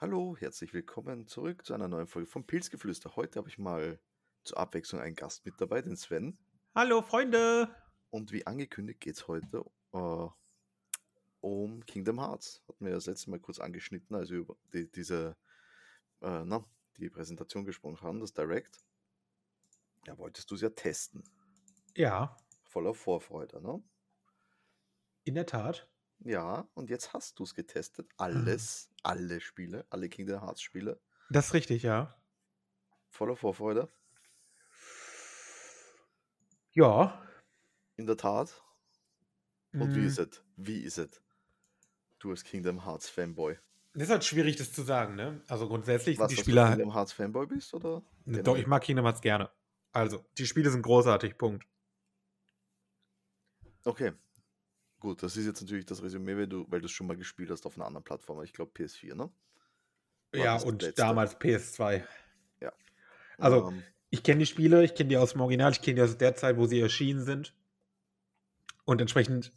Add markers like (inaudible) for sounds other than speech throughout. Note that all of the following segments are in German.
Hallo, herzlich willkommen zurück zu einer neuen Folge vom Pilzgeflüster. Heute habe ich mal zur Abwechslung einen Gast mit dabei, den Sven. Hallo Freunde! Und wie angekündigt geht es heute äh, um Kingdom Hearts. Hatten wir das letzte Mal kurz angeschnitten, als wir über die, diese, äh, na, die Präsentation gesprochen haben, das Direct. Ja, wolltest du es ja testen. Ja, Voller Vorfreude, ne? in der Tat. Ja, und jetzt hast du es getestet. Alles, alle Spiele, alle Kingdom Hearts Spiele. Das ist richtig, ja. Voller Vorfreude. Ja. In der Tat. Und wie mm, ist es? Wie ist es? Du als Kingdom Hearts Fanboy. Das ist halt schwierig, das zu sagen, ne? Also grundsätzlich sind Was, die dass Spiele du. Kingdom Hearts Fanboy bist, oder? Ne, Doch, ich mag Kingdom Hearts gerne. Also, die Spiele sind großartig, Punkt. Okay. Gut, das ist jetzt natürlich das Resümee, weil du weil du es schon mal gespielt hast auf einer anderen Plattform. Ich glaube PS4, ne? War Ja, und letzte? damals PS2. Ja. Also, Ähm, ich kenne die Spiele, ich kenne die aus dem Original, ich kenne die aus der Zeit, wo sie erschienen sind. Und entsprechend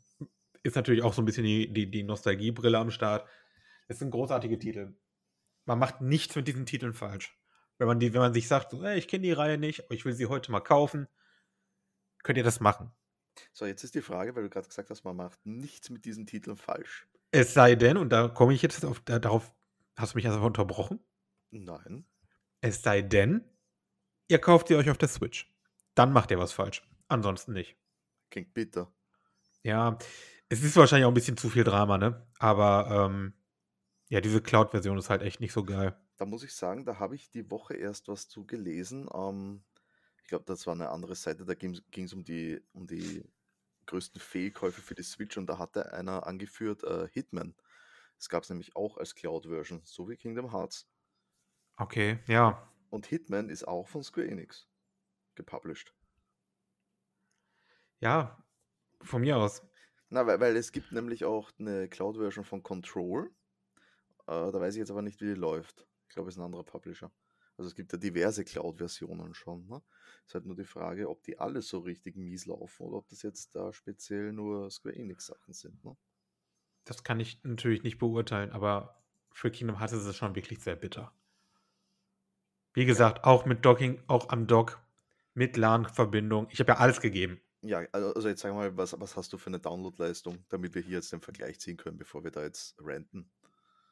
ist natürlich auch so ein bisschen die, die, die Nostalgiebrille am Start. Es sind großartige Titel. Man macht nichts mit diesen Titeln falsch. Wenn man, die, wenn man sich sagt, so, "Ey, ich kenne die Reihe nicht, ich will sie heute mal kaufen, könnt ihr das machen. So, jetzt ist die Frage, weil du gerade gesagt hast, man macht nichts mit diesen Titeln falsch. Es sei denn, und da komme ich jetzt auf, da, darauf, hast du mich einfach unterbrochen. Nein. Es sei denn, ihr kauft sie euch auf der Switch. Dann macht ihr was falsch. Ansonsten nicht. Klingt bitter. Ja, es ist wahrscheinlich auch ein bisschen zu viel Drama, ne? Aber ähm, ja, diese Cloud-Version ist halt echt nicht so geil. Da muss ich sagen, da habe ich die Woche erst was zu gelesen. Ähm, ich glaube, das war eine andere Seite, da ging es um die, um die größten Fehlkäufe für die Switch und da hatte einer angeführt äh, Hitman. Das gab es nämlich auch als Cloud-Version, so wie Kingdom Hearts. Okay, ja. Und Hitman ist auch von Square Enix gepublished. Ja, von mir aus. Na, weil, weil es gibt nämlich auch eine Cloud-Version von Control. Äh, da weiß ich jetzt aber nicht, wie die läuft. Ich glaube, es ist ein anderer Publisher. Also es gibt ja diverse Cloud-Versionen schon. Ne? Ist halt nur die Frage, ob die alle so richtig mies laufen oder ob das jetzt da speziell nur Square Enix-Sachen sind. Ne? Das kann ich natürlich nicht beurteilen, aber für Kingdom Hearts ist es schon wirklich sehr bitter. Wie gesagt, auch mit Docking, auch am Dock, mit LAN-Verbindung. Ich habe ja alles gegeben. Ja, also also jetzt sag mal, was, was hast du für eine Download-Leistung, damit wir hier jetzt den Vergleich ziehen können, bevor wir da jetzt ranten?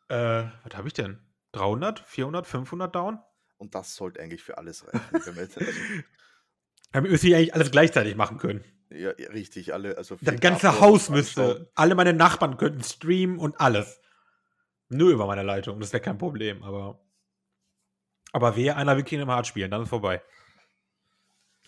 Äh, was habe ich denn? 300, 400, 500 down? Und das sollte eigentlich für alles reichen. (laughs) Damit müsste ich eigentlich alles gleichzeitig machen können. ja, ja, richtig, alle, also Das ganze Upload Haus müsste, alle meine Nachbarn könnten streamen und alles. Nur über meine Leitung, das wäre kein Problem, aber. Aber wer einer will Kingdom Hearts spielen, dann ist vorbei.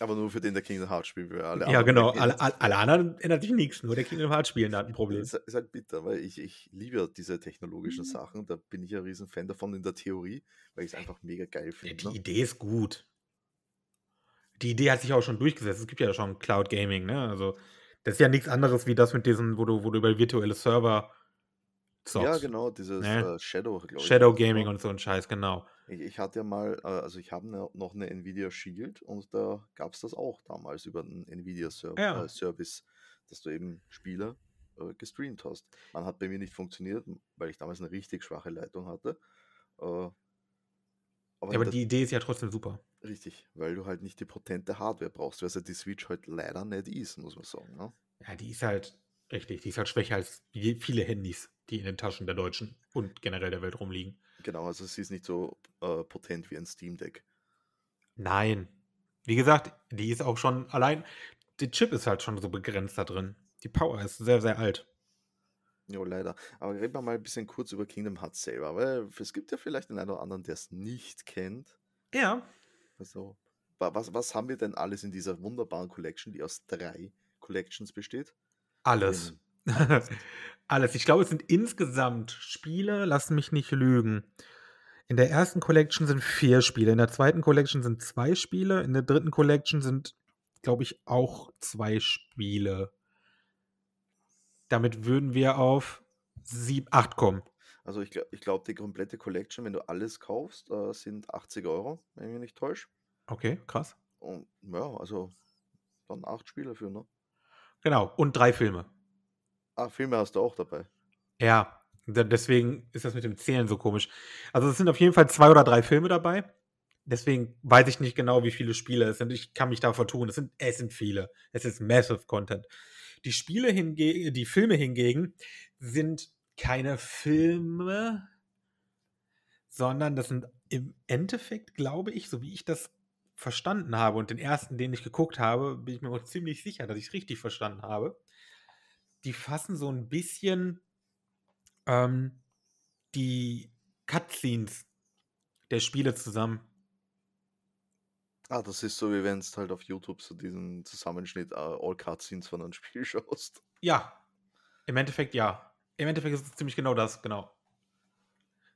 Aber nur für den der Kingdom Hearts spielt, weil alle ja, genau. Alle, alle, anderen ändert sich nichts, nur der Kingdom Hearts spielen, hat ein Problem. Das ist halt bitter, weil ich, ich liebe ja diese Mhm. technologischen Sachen. Da bin ich ja ein riesen Fan davon in der Theorie, weil ich es einfach mega geil Ja, finde. die ne? Idee ist gut. Die Idee hat sich auch schon durchgesetzt. Es gibt ja schon Cloud Gaming, ne? Also, das ist ja nichts anderes wie das mit diesen, wo du, wo du über virtuelle Server zockst. Ja, genau, dieses Ne? äh, Shadow. Shadow Gaming ne? und so ein Scheiß, genau. Ich, ich hatte ja mal, äh, also ich habe ne, noch eine Nvidia Shield und da gab es das auch damals über einen Nvidia Ser Ja. äh, Service, dass du eben Spiele äh, gestreamt hast. Man hat bei mir nicht funktioniert, weil ich damals eine richtig schwache Leitung hatte. Äh, aber Ja, aber die Idee ist ja trotzdem super. Richtig, weil du halt nicht die potente Hardware brauchst, was ja die Switch halt leider nicht ist, muss man sagen. Ne? Ja, die ist halt richtig, die ist halt schwächer als viele Handys, die in den Taschen der Deutschen und generell der Welt rumliegen. Genau, also sie ist nicht so äh, potent wie ein Steam Deck. Nein. Wie gesagt, die ist auch schon allein, der Chip ist halt schon so begrenzt da drin. Die Power ist sehr, sehr alt. Ja, leider. Aber reden wir mal ein bisschen kurz über Kingdom Hearts selber, weil es gibt ja vielleicht den einen oder anderen, der es nicht kennt. Ja. Also, wa- was, was haben wir denn alles in dieser wunderbaren Collection, die aus drei Collections besteht? Alles. (laughs) Alles. Ich glaube, es sind insgesamt Spiele, lass mich nicht lügen. In der ersten Collection sind vier Spiele, in der zweiten Collection sind zwei Spiele, in der dritten Collection sind, glaube ich, auch zwei Spiele. Damit würden wir auf sieb, acht kommen. Also ich, gl- ich glaube, die komplette Collection, wenn du alles kaufst, äh, sind 80 Euro, wenn ich mich nicht täusche. Okay, krass. Und ja, also dann acht Spiele für, ne? Genau. Und drei Filme. Ah, Filme hast du auch dabei. Ja, Deswegen ist das mit dem Zählen so komisch. Also es sind auf jeden Fall zwei oder drei Filme dabei. Deswegen weiß ich nicht genau, wie viele Spiele es sind. Ich kann mich da vertun. Es sind, es sind viele. Es ist massive Content. Die Spiele hingegen, die Filme hingegen sind keine Filme, sondern das sind im Endeffekt, glaube ich, so wie ich das verstanden habe und den ersten, den ich geguckt habe, bin ich mir auch ziemlich sicher, dass ich es richtig verstanden habe. Die fassen so ein bisschen ähm, die Cutscenes der Spiele zusammen. Ah, das ist so, wie wenn es halt auf YouTube so diesen Zusammenschnitt uh, All Cutscenes von einem (laughs) Spiel schaust. Ja, im Endeffekt ja. Im Endeffekt ist es ziemlich genau das, genau.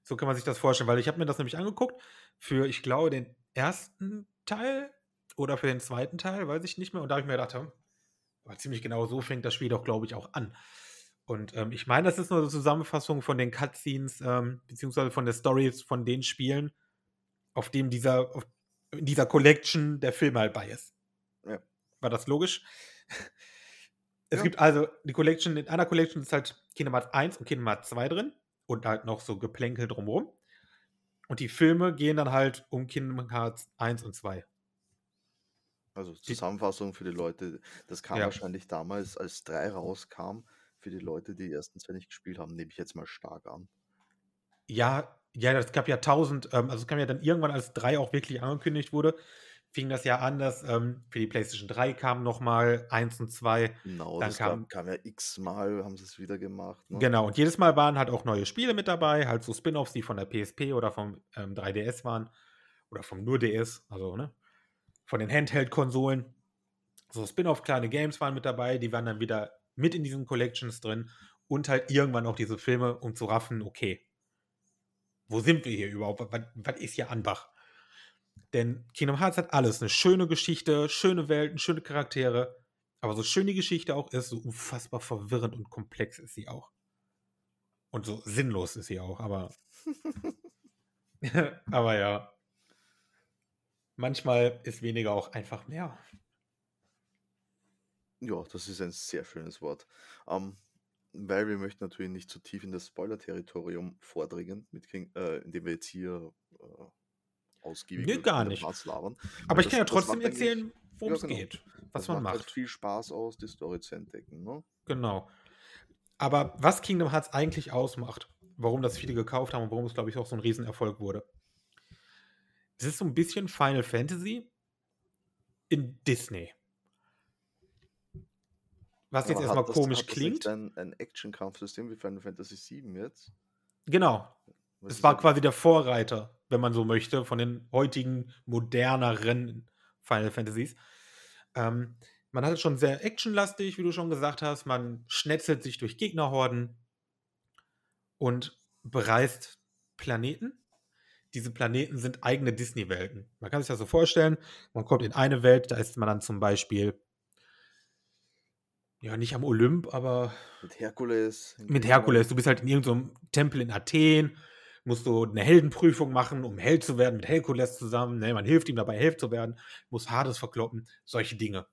So kann man sich das vorstellen, weil ich habe mir das nämlich angeguckt für, ich glaube, den ersten Teil oder für den zweiten Teil, weiß ich nicht mehr. Und da habe ich mir gedacht, aber ziemlich genau so fängt das Spiel doch, glaube ich, auch an. Und ähm, ich meine, das ist nur eine Zusammenfassung von den Cutscenes, ähm, beziehungsweise von der Stories von den Spielen, auf dem dieser, auf, in dieser Collection der Film halt bei ist. Ja. War das logisch? Es Ja. gibt also die Collection, in einer Collection ist halt Kingdom Hearts 1 und Kingdom Hearts 2 drin und halt noch so Geplänkel drumherum. Und die Filme gehen dann halt um Kingdom Hearts 1 und 2. Also Zusammenfassung für die Leute. Das kam Ja. wahrscheinlich damals, als 3 rauskam, für die Leute, die die ersten zwei nicht gespielt haben, nehme ich jetzt mal stark an. Ja, ja, das gab ja tausend, ähm, also es kam ja dann irgendwann, als 3 auch wirklich angekündigt wurde, fing das ja an, dass ähm, für die PlayStation 3 kamen nochmal 1 und 2. Genau, Dann kam, kam ja x-mal, haben sie es wieder gemacht. Ne? Genau, und jedes Mal waren halt auch neue Spiele mit dabei, halt so Spin-offs, die von der PSP oder vom ähm, 3DS waren oder vom nur DS, also ne, von den Handheld-Konsolen. So Spin-off kleine Games waren mit dabei, die waren dann wieder mit in diesen Collections drin und halt irgendwann auch diese Filme, um zu raffen, okay, wo sind wir hier überhaupt? Was, was ist hier Anbach? Denn Kingdom Hearts hat alles, eine schöne Geschichte, schöne Welten, schöne Charaktere, aber so schön die Geschichte auch ist, so unfassbar verwirrend und komplex ist sie auch. Und so sinnlos ist sie auch, aber. (laughs) (laughs) aber ja. Manchmal ist weniger auch einfach mehr. Ja, das ist ein sehr schönes Wort. Ähm, weil wir möchten natürlich nicht zu tief in das Spoiler-Territorium vordringen, mit King, äh, indem wir jetzt hier äh, ausgiebig Nee, gar nicht. Labern. Aber ich kann ja das- das trotzdem erzählen, worum Ja, es genau. geht. Was das man macht macht. Halt viel Spaß aus, die Story zu entdecken. Ne? Genau. Aber was Kingdom Hearts eigentlich ausmacht, warum das viele gekauft haben und warum es, glaube ich, auch so ein Riesenerfolg wurde. Es ist so ein bisschen Final Fantasy in Disney. Was jetzt Aber erstmal hat das- komisch hat das klingt. nicht Ein, ein Action-Kampfsystem wie Final Fantasy VII jetzt? Genau. Was Es war halt- quasi der Vorreiter, wenn man so möchte, von den heutigen moderneren Final Fantasies. Ähm, man hat es schon sehr actionlastig, wie du schon gesagt hast. Man schnetzelt sich durch Gegnerhorden und bereist Planeten. Diese Planeten sind eigene Disney-Welten. Man kann sich das so vorstellen, man kommt in eine Welt, da ist man dann zum Beispiel, ja, nicht am Olymp, aber Mit Herkules. mit. Herkules. Du bist halt in irgendeinem Tempel in Athen, musst du eine Heldenprüfung machen, um Held zu werden mit Herkules zusammen. Ne? Man hilft ihm dabei, Held zu werden, muss Hades verkloppen, solche Dinge.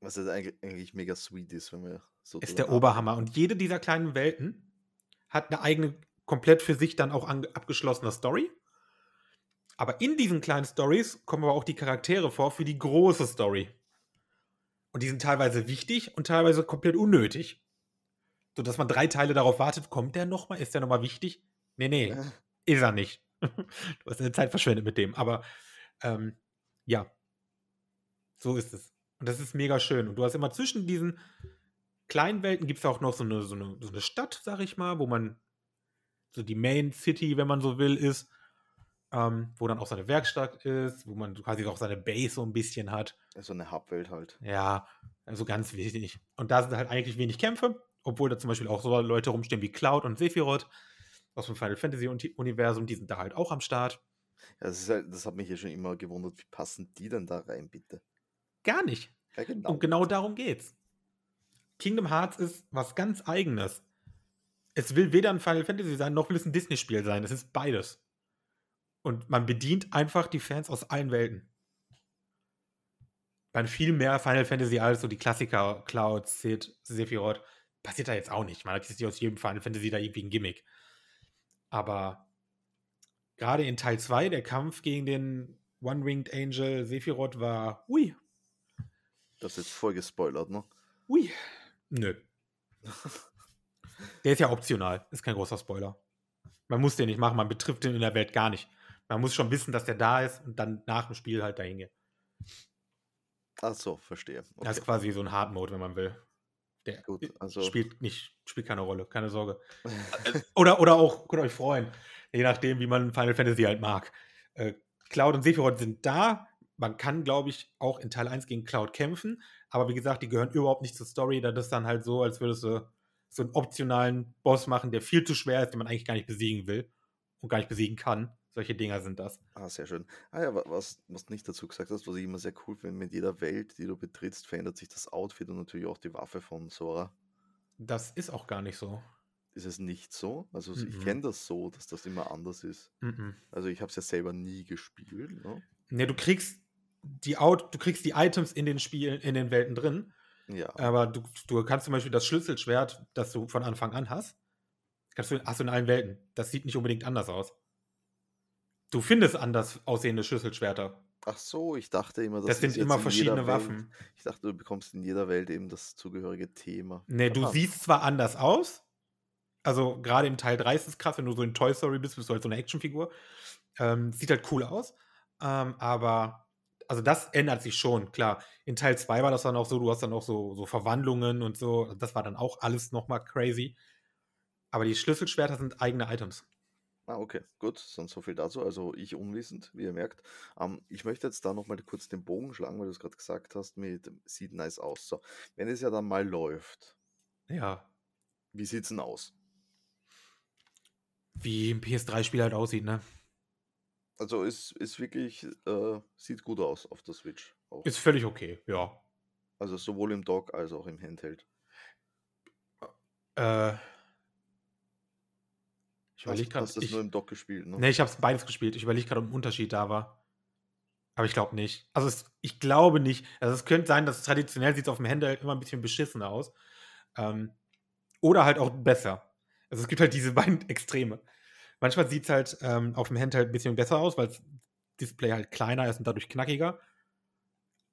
Was jetzt eigentlich, mega sweet ist, wenn wir so Ist der Oberhammer. Und jede dieser kleinen Welten hat eine eigene, komplett für sich dann auch ange- abgeschlossene Story. Aber in diesen kleinen Stories kommen aber auch die Charaktere vor für die große Story. Und die sind teilweise wichtig und teilweise komplett unnötig. So dass man drei Teile darauf wartet, kommt der nochmal? Ist der nochmal wichtig? Nee, nee, nachdenken. ist er nicht. (laughs) du hast deine Zeit verschwendet mit dem. Aber ähm, ja, so ist es. Und das ist mega schön. Und du hast immer zwischen diesen kleinen Welten gibt es auch noch so eine, so, eine, so eine Stadt, sag ich mal, wo man so die Main City, wenn man so will, ist, ähm, wo dann auch seine Werkstatt ist, wo man quasi auch seine Base so ein bisschen hat. So eine Hubwelt halt. Ja, also ganz wichtig. Und da sind halt eigentlich wenig Kämpfe, obwohl da zum Beispiel auch so Leute rumstehen wie Cloud und Sephiroth aus dem Final Fantasy Uni- Universum, die sind da halt auch am Start. Ja, das, ist halt, das hat mich ja schon immer gewundert, wie passen die denn da rein, bitte? Gar nicht. Ja, genau. Und genau darum geht's. Kingdom Hearts ist was ganz Eigenes. Es will weder ein Final Fantasy sein, noch will es ein Disney-Spiel sein. Es ist beides. Und man bedient einfach die Fans aus allen Welten. Man viel mehr Final Fantasy als so die Klassiker, Cloud, Sid, Sephiroth. passiert da jetzt auch nicht. Man hat jetzt nicht aus jedem Final Fantasy da irgendwie ein Gimmick. Aber gerade in Teil 2, der Kampf gegen den One-Winged Angel Sephiroth war, ui. Das ist jetzt voll gespoilert, ne? Ui. Nö. (laughs) der ist ja optional, ist kein großer Spoiler. Man muss den nicht machen, man betrifft den in der Welt gar nicht. Man muss schon wissen, dass der da ist und dann nach dem Spiel halt dahin geht. Ach so, verstehe. Okay. Das ist quasi so ein Hard Mode, wenn man will. Der Gut, also spielt nicht, spielt keine Rolle, keine Sorge. (laughs) Oder, oder auch, könnt ihr euch freuen, je nachdem, wie man Final Fantasy halt mag. Äh, Cloud und Sephiroth sind da. Man kann, glaube ich, auch in Teil 1 gegen Cloud kämpfen. Aber wie gesagt, die gehören überhaupt nicht zur Story. Das ist dann halt so, als würdest du so einen optionalen Boss machen, der viel zu schwer ist, den man eigentlich gar nicht besiegen will und gar nicht besiegen kann. Solche Dinger sind das. Ah, sehr schön. Ah ja, was, was du nicht dazu gesagt hast, was ich immer sehr cool finde, mit jeder Welt, die du betrittst, verändert sich das Outfit und natürlich auch die Waffe von Sora. Das ist auch gar nicht so. Ist es nicht so? Also mm -mm. ich kenne das so, dass das immer anders ist. Mm also ich habe es ja selber nie gespielt. Ne? Ne, du kriegst die Out, du kriegst die Items in den Spielen, in den Welten drin. Ja. Aber du, du kannst zum Beispiel das Schlüsselschwert, das du von Anfang an hast, kannst du, hast du in allen Welten. Das sieht nicht unbedingt anders aus. Du findest anders aussehende Schlüsselschwerter. Ach so, ich dachte immer, das, das sind immer verschiedene Waffen. Welt, ich dachte, du bekommst in jeder Welt eben das zugehörige Thema. Nee, du siehst zwar anders aus. Also gerade im Teil 3 ist es krass, wenn du so in Toy Story bist, bist du halt so eine Actionfigur. Ähm, sieht halt cool aus. Ähm, aber, also das ändert sich schon, klar. In Teil 2 war das dann auch so, du hast dann auch so, so Verwandlungen und so. Das war dann auch alles nochmal crazy. Aber die Schlüsselschwerter sind eigene Items. Ah, okay, gut, sonst so viel dazu. Also ich unwissend, wie ihr merkt. Ähm, ich möchte jetzt da nochmal kurz den Bogen schlagen, weil du es gerade gesagt hast, mit sieht nice aus. So, wenn es ja dann mal läuft, Ja, wie sieht es denn aus? wie ein PS3-Spiel halt aussieht, ne? Also ist, ist wirklich, äh, sieht gut aus auf der Switch auch. Ist völlig okay, ja. Also sowohl im Dock als auch im Handheld. Äh, ich überlege gerade. Hast du das nur im Dock gespielt, ne? Ne, ich habe es beides gespielt. Ich überlege gerade, ob ein Unterschied da war. Aber ich glaube nicht. Also es, ich glaube nicht. Also es könnte sein, dass traditionell sieht es auf dem Handheld immer ein bisschen beschissener aus. Ähm, oder halt auch besser. Also es gibt halt diese beiden (laughs) Extreme. Manchmal sieht es halt ähm, auf dem Handheld ein bisschen besser aus, weil das Display halt kleiner ist und dadurch knackiger.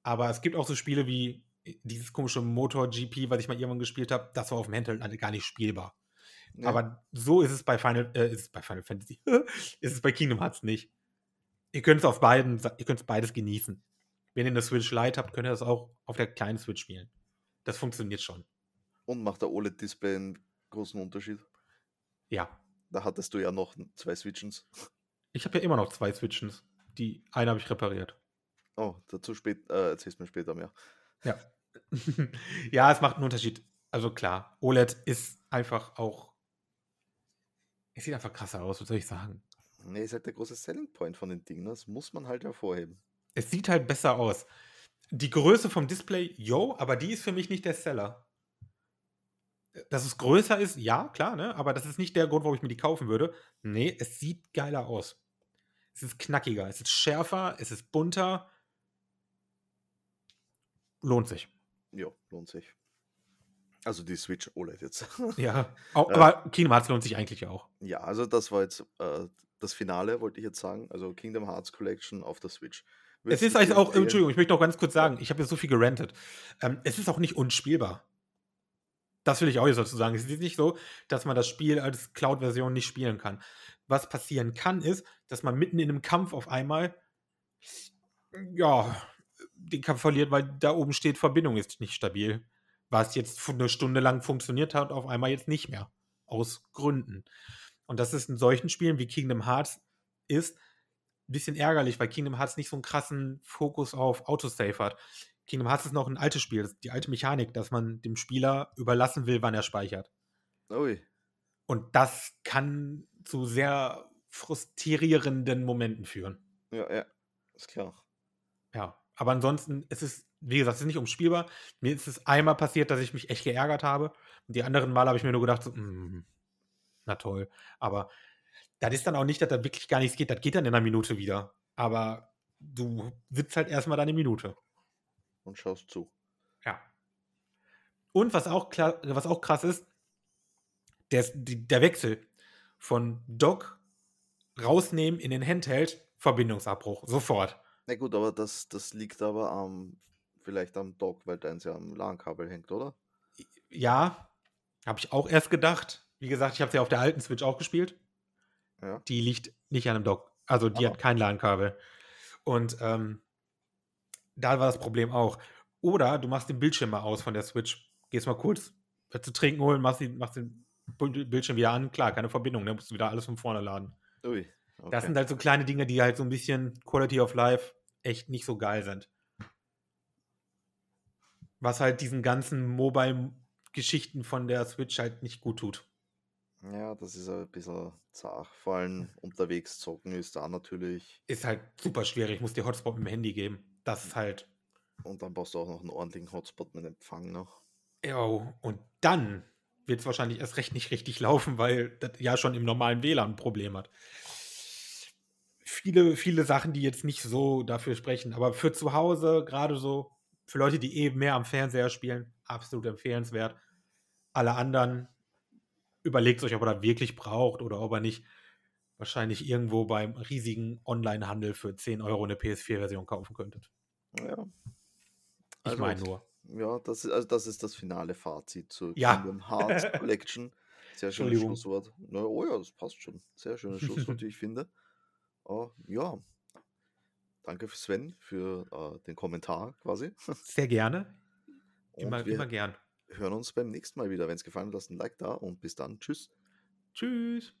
Aber es gibt auch so Spiele wie dieses komische Motor GP, was ich mal irgendwann gespielt habe, das war auf dem Handheld halt gar nicht spielbar. Ja. Aber so ist es bei Final, äh, ist es bei Final Fantasy, (laughs) ist es bei Kingdom Hearts nicht. Ihr könnt es auf beiden, ihr könnt beides genießen. Wenn ihr eine Switch Lite habt, könnt ihr das auch auf der kleinen Switch spielen. Das funktioniert schon. Und macht der OLED-Display einen großen Unterschied? Ja. Da hattest du ja noch zwei Switchens. Ich habe ja immer noch zwei Switchens. Die eine habe ich repariert. Oh, dazu spät, äh, erzählst du mir später mehr. Ja. (laughs) ja, es macht einen Unterschied. Also klar, OLED ist einfach auch es sieht einfach krasser aus, was soll ich sagen? Nee, ist halt der große Selling Point von den Dingen. Das muss man halt hervorheben. Es sieht halt besser aus. Die Größe vom Display, yo, aber die ist für mich nicht der Seller. Dass es größer ist, ja, klar, ne? Aber das ist nicht der Grund, warum ich mir die kaufen würde. Nee, es sieht geiler aus. Es ist knackiger, es ist schärfer, es ist bunter. Lohnt sich. Jo, lohnt sich. Also die Switch OLED jetzt. (laughs) Ja, auch, äh, aber Kingdom Hearts lohnt sich eigentlich auch. Ja, also das war jetzt äh, das Finale, wollte ich jetzt sagen. Also Kingdom Hearts Collection auf der Switch. Willst es ist also auch, Entschuldigung, ich möchte noch ganz kurz sagen, ich habe jetzt so viel gerantet. Ähm, es ist auch nicht unspielbar. Das will ich auch jetzt dazu sagen. Es ist nicht so, dass man das Spiel als Cloud-Version nicht spielen kann. Was passieren kann, ist, dass man mitten in einem Kampf auf einmal ja, den Kampf verliert, weil da oben steht, Verbindung ist nicht stabil was jetzt eine Stunde lang funktioniert hat, auf einmal jetzt nicht mehr. Aus Gründen. Und das ist in solchen Spielen wie Kingdom Hearts ist ein bisschen ärgerlich, weil Kingdom Hearts nicht so einen krassen Fokus auf Autosave hat. Kingdom Hearts ist noch ein altes Spiel, die alte Mechanik, dass man dem Spieler überlassen will, wann er speichert. Ui. Und das kann zu sehr frustrierenden Momenten führen. Ja, ja, ist klar. Ja, aber ansonsten, es ist wie gesagt, es ist nicht umspielbar. Mir ist es einmal passiert, dass ich mich echt geärgert habe. Und die anderen Mal habe ich mir nur gedacht, so, mm, na toll. Aber das ist dann auch nicht, dass da wirklich gar nichts geht. Das geht dann in einer Minute wieder. Aber du sitzt halt erstmal deine Minute. Und schaust zu. Ja. Und was auch, klar, was auch krass ist, der, der Wechsel von Dock rausnehmen in den Handheld, Verbindungsabbruch, sofort. Na gut, aber das, das liegt aber am, vielleicht am Dock, weil deins ja am LAN-Kabel hängt, oder? Ja, habe ich auch erst gedacht. Wie gesagt, ich habe sie ja auf der alten Switch auch gespielt. Ja. Die liegt nicht an einem Dock. Also die Ah. hat kein LAN-Kabel. Und ähm, da war das Problem auch. Oder du machst den Bildschirm mal aus von der Switch. Gehst mal kurz zu trinken holen, machst, die, machst den Bild- Bildschirm wieder an. Klar, keine Verbindung. Dann musst du wieder alles von vorne laden. Ui. Das Okay. sind halt so kleine Dinge, die halt so ein bisschen Quality of Life echt nicht so geil sind. Was halt diesen ganzen Mobile-Geschichten von der Switch halt nicht gut tut. Ja, das ist ein bisschen zart. Vor allem unterwegs zocken ist da natürlich. Ist halt super schwierig. Ich muss dir Hotspot mit dem Handy geben. Das ist halt. Und dann brauchst du auch noch einen ordentlichen Hotspot mit Empfang noch. Ja, und dann wird es wahrscheinlich erst recht nicht richtig laufen, weil das ja schon im normalen WLAN ein Problem hat. Viele, viele Sachen, die jetzt nicht so dafür sprechen, aber für zu Hause, gerade so, für Leute, die eben mehr am Fernseher spielen, absolut empfehlenswert. Alle anderen, überlegt euch, ob ihr das wirklich braucht oder ob ihr nicht wahrscheinlich irgendwo beim riesigen Online-Handel für 10 Euro eine PS4-Version kaufen könntet. Ja. Ich Also, meine nur. Ja, das ist, also das ist das finale Fazit zur Ja. Kingdom Hearts (laughs) Collection. Sehr schönes. Schlusswort. Na, oh ja, das passt schon. Sehr schönes Schlusswort, wie ich finde. Oh, ja. Danke für Sven für äh, den Kommentar quasi. Sehr gerne. Immer, immer gern. hören uns beim nächsten Mal wieder. Wenn es gefallen hat, lasst ein Like da und bis dann. Tschüss. Tschüss.